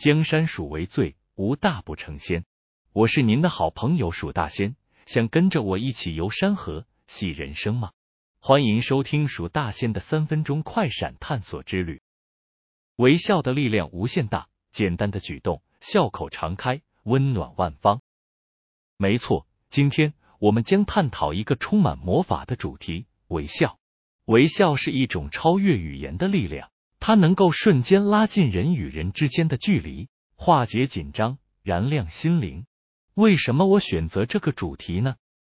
江山属为最，无大不成仙。我是您的好朋友蜀大仙，想跟着我一起游山河、戏人生吗？欢迎收听蜀大仙的三分钟快闪探索之旅。微笑的力量无限大，简单的举动，笑口常开，温暖万方。没错，今天我们将探讨一个充满魔法的主题——微笑。微笑是一种超越语言的力量，它能够瞬间拉近人与人之间的距离，化解紧张，燃亮心灵。为什么我选择这个主题呢？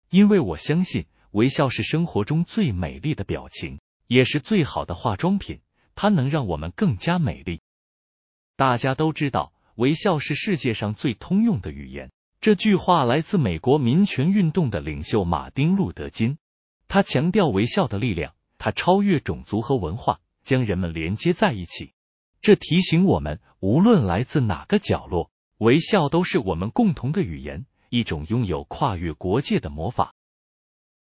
因为我相信微笑是生活中最美丽的表情，也是最好的化妆品，它能让我们更加美丽。大家都知道，微笑是世界上最通用的语言。这句话来自美国民权运动的领袖马丁·路德·金，他强调微笑的力量，他超越种族和文化，将人们连接在一起。这提醒我们，无论来自哪个角落。微笑都是我们共同的语言，一种拥有跨越国界的魔法。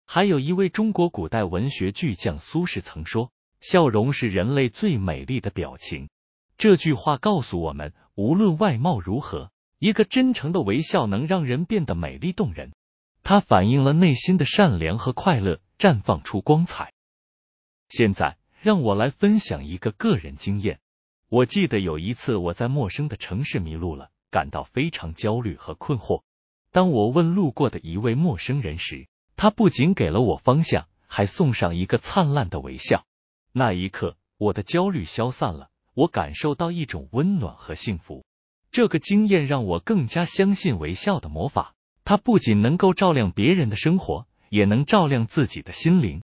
还有一位中国古代文学巨匠苏轼曾说：“笑容是人类最美丽的表情。”这句话告诉我们，无论外貌如何，一个真诚的微笑能让人变得美丽动人。它反映了内心的善良和快乐，绽放出光彩。现在，让我来分享一个个人经验。我记得有一次，我在陌生的城市迷路了。感到非常焦虑和困惑。当我问路过的一位陌生人时，他不仅给了我方向，还送上一个灿烂的微笑。那一刻，我的焦虑消散了，我感受到一种温暖和幸福。这个经验让我更加相信微笑的魔法，它不仅能够照亮别人的生活，也能照亮自己的心灵。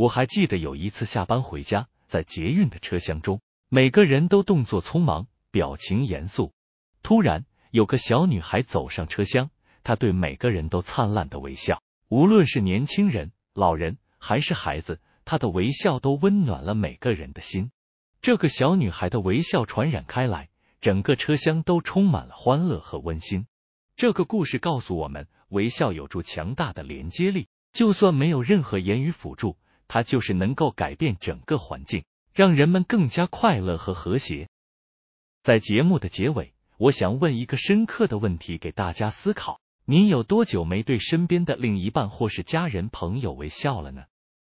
我还记得有一次下班回家，在捷运的车厢中，每个人都动作匆忙，表情严肃。突然，有个小女孩走上车厢，她对每个人都灿烂的微笑，无论是年轻人、老人还是孩子，她的微笑都温暖了每个人的心。这个小女孩的微笑传染开来，整个车厢都充满了欢乐和温馨。这个故事告诉我们，微笑有着强大的连接力，就算没有任何言语辅助，它就是能够改变整个环境，让人们更加快乐和和谐。在节目的结尾。我想问一个深刻的问题给大家思考：您有多久没对身边的另一半或是家人朋友微笑了呢？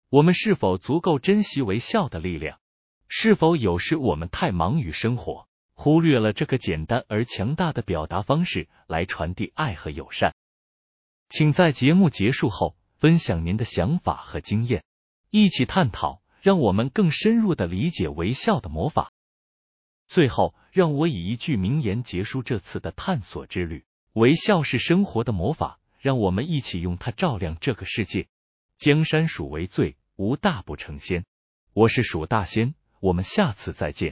我们是否足够珍惜微笑的力量？是否有时我们太忙于生活，忽略了这个简单而强大的表达方式来传递爱和友善？请在节目结束后分享您的想法和经验，一起探讨，让我们更深入的理解微笑的魔法。最后，让我以一句名言结束这次的探索之旅：微笑是生活的魔法，让我们一起用它照亮这个世界。江山属为最，无大不成仙。我是蜀大仙，我们下次再见。